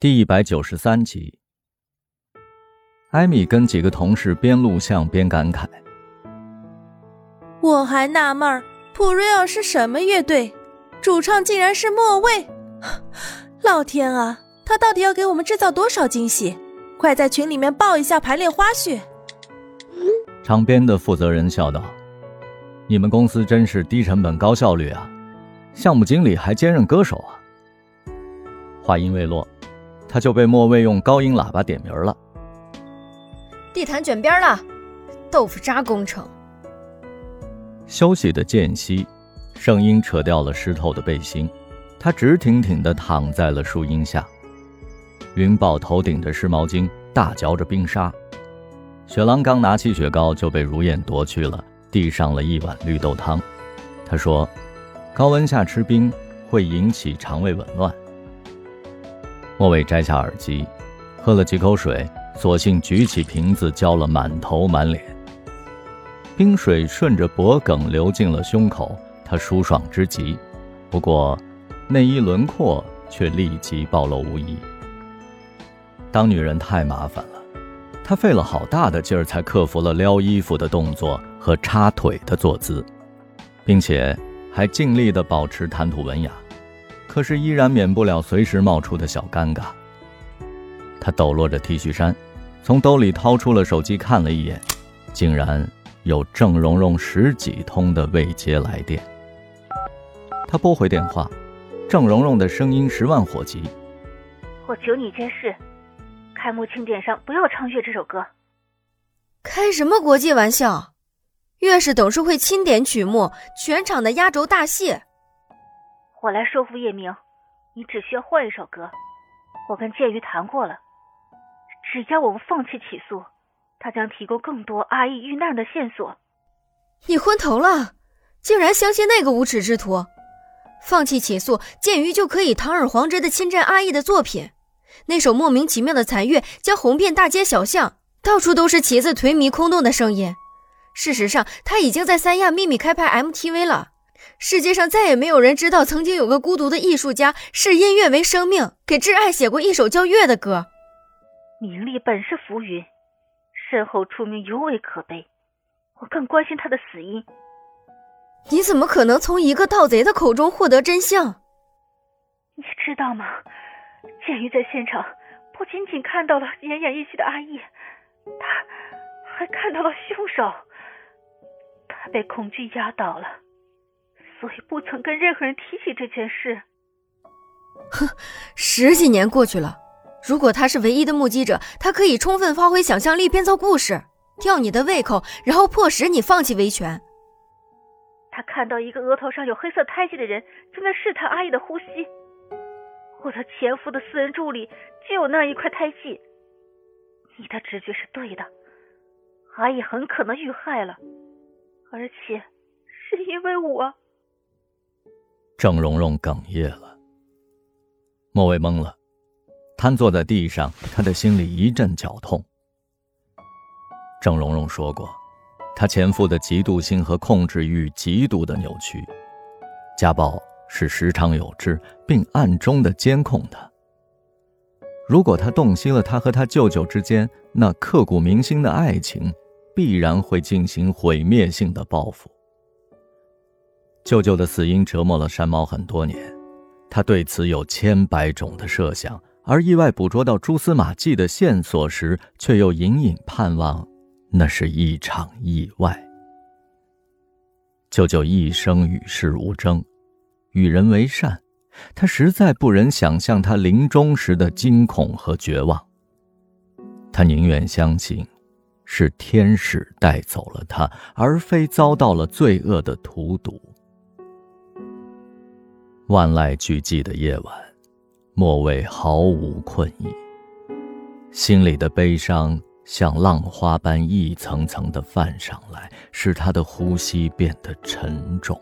第一百九十三集，艾米跟几个同事边录像边感慨：“我还纳闷儿，普瑞尔是什么乐队？主唱竟然是莫卫！老天啊，他到底要给我们制造多少惊喜？快在群里面报一下排练花絮！”场边的负责人笑道：“你们公司真是低成本高效率啊！项目经理还兼任歌手啊！”话音未落。他就被莫卫用高音喇叭点名了。地毯卷边了，豆腐渣工程。休息的间隙，声音扯掉了湿透的背心，他直挺挺地躺在了树荫下。云豹头顶的湿毛巾大嚼着冰沙，雪狼刚拿起雪糕就被如燕夺去了，递上了一碗绿豆汤。他说：“高温下吃冰会引起肠胃紊乱。”莫伟摘下耳机，喝了几口水，索性举起瓶子浇了满头满脸。冰水顺着脖颈流进了胸口，他舒爽之极。不过，内衣轮廓却立即暴露无遗。当女人太麻烦了，他费了好大的劲儿才克服了撩衣服的动作和插腿的坐姿，并且还尽力地保持谈吐文雅。可是依然免不了随时冒出的小尴尬。他抖落着 T 恤衫，从兜里掏出了手机看了一眼，竟然有郑蓉蓉十几通的未接来电。他拨回电话，郑蓉蓉的声音十万火急：“我求你一件事，开幕庆典上不要唱《月》这首歌。”开什么国际玩笑？月是董事会钦点曲目，全场的压轴大戏。我来说服叶明，你只需要换一首歌。我跟剑鱼谈过了，只要我们放弃起诉，他将提供更多阿义遇难的线索。你昏头了，竟然相信那个无耻之徒？放弃起诉，剑鱼就可以堂而皇之的侵占阿义的作品。那首莫名其妙的残乐将红遍大街小巷，到处都是旗子颓靡空洞的声音。事实上，他已经在三亚秘密开拍 MTV 了。世界上再也没有人知道，曾经有个孤独的艺术家视音乐为生命，给挚爱写过一首叫《月》的歌。名利本是浮云，身后出名尤为可悲。我更关心他的死因。你怎么可能从一个盗贼的口中获得真相？你知道吗？鉴于在现场不仅仅看到了奄奄一息的阿义，他还看到了凶手。他被恐惧压倒了。所以不曾跟任何人提起这件事。哼，十几年过去了，如果他是唯一的目击者，他可以充分发挥想象力，编造故事，吊你的胃口，然后迫使你放弃维权。他看到一个额头上有黑色胎记的人正在试探阿姨的呼吸。我的前夫的私人助理就有那一块胎记。你的直觉是对的，阿姨很可能遇害了，而且是因为我。郑蓉蓉哽咽了，莫蔚懵了，瘫坐在地上，他的心里一阵绞痛。郑蓉蓉说过，她前夫的嫉妒心和控制欲极度的扭曲，家暴是时常有之，并暗中的监控他。如果他洞悉了他和他舅舅之间那刻骨铭心的爱情，必然会进行毁灭性的报复。舅舅的死因折磨了山猫很多年，他对此有千百种的设想，而意外捕捉到蛛丝马迹的线索时，却又隐隐盼望那是一场意外。舅舅一生与世无争，与人为善，他实在不忍想象他临终时的惊恐和绝望。他宁愿相信，是天使带走了他，而非遭到了罪恶的荼毒。万籁俱寂的夜晚，莫畏毫无困意，心里的悲伤像浪花般一层层的泛上来，使他的呼吸变得沉重。